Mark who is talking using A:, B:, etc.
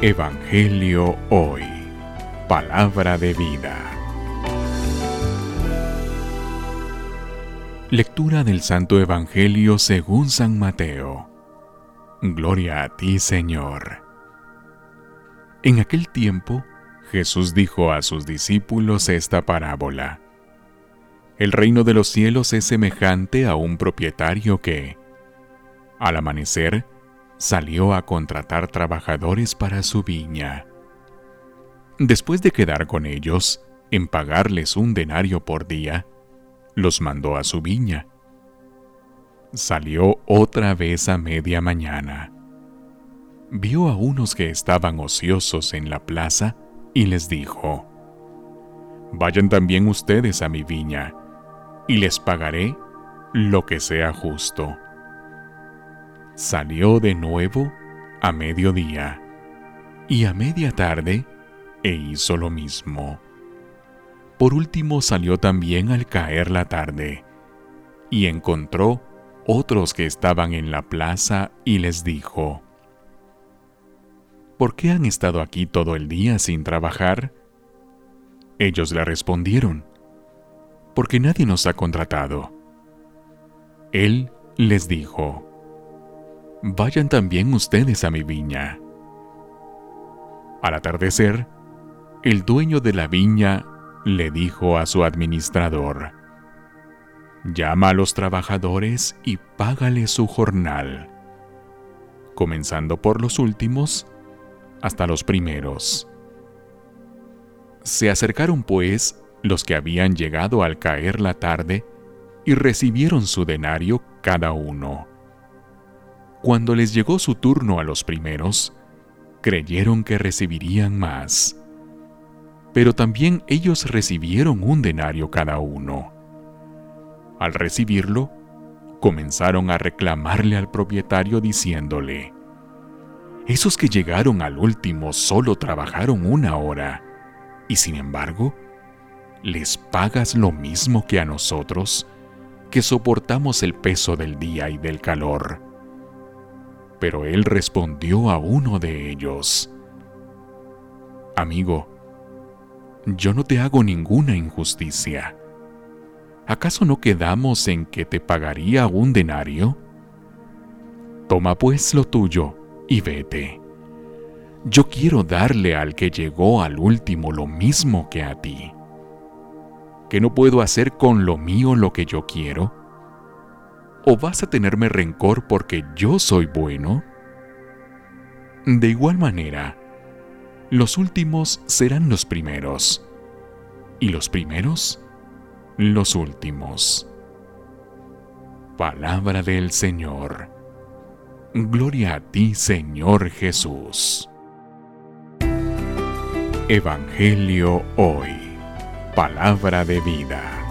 A: Evangelio Hoy. Palabra de vida. Lectura del Santo Evangelio según San Mateo. Gloria a ti, Señor. En aquel tiempo, Jesús dijo a sus discípulos esta parábola. El reino de los cielos es semejante a un propietario que, al amanecer, salió a contratar trabajadores para su viña. Después de quedar con ellos, en pagarles un denario por día, los mandó a su viña. Salió otra vez a media mañana. Vio a unos que estaban ociosos en la plaza y les dijo, Vayan también ustedes a mi viña y les pagaré lo que sea justo. Salió de nuevo a mediodía y a media tarde e hizo lo mismo. Por último salió también al caer la tarde y encontró otros que estaban en la plaza y les dijo, ¿Por qué han estado aquí todo el día sin trabajar? Ellos le respondieron, porque nadie nos ha contratado. Él les dijo, Vayan también ustedes a mi viña. Al atardecer, el dueño de la viña le dijo a su administrador, Llama a los trabajadores y págale su jornal, comenzando por los últimos hasta los primeros. Se acercaron pues los que habían llegado al caer la tarde y recibieron su denario cada uno. Cuando les llegó su turno a los primeros, creyeron que recibirían más. Pero también ellos recibieron un denario cada uno. Al recibirlo, comenzaron a reclamarle al propietario diciéndole, Esos que llegaron al último solo trabajaron una hora, y sin embargo, ¿les pagas lo mismo que a nosotros, que soportamos el peso del día y del calor? Pero él respondió a uno de ellos, Amigo, yo no te hago ninguna injusticia. ¿Acaso no quedamos en que te pagaría un denario? Toma pues lo tuyo y vete. Yo quiero darle al que llegó al último lo mismo que a ti que no puedo hacer con lo mío lo que yo quiero? ¿O vas a tenerme rencor porque yo soy bueno? De igual manera, los últimos serán los primeros, y los primeros los últimos. Palabra del Señor. Gloria a ti, Señor Jesús. Evangelio hoy. Palabra de vida.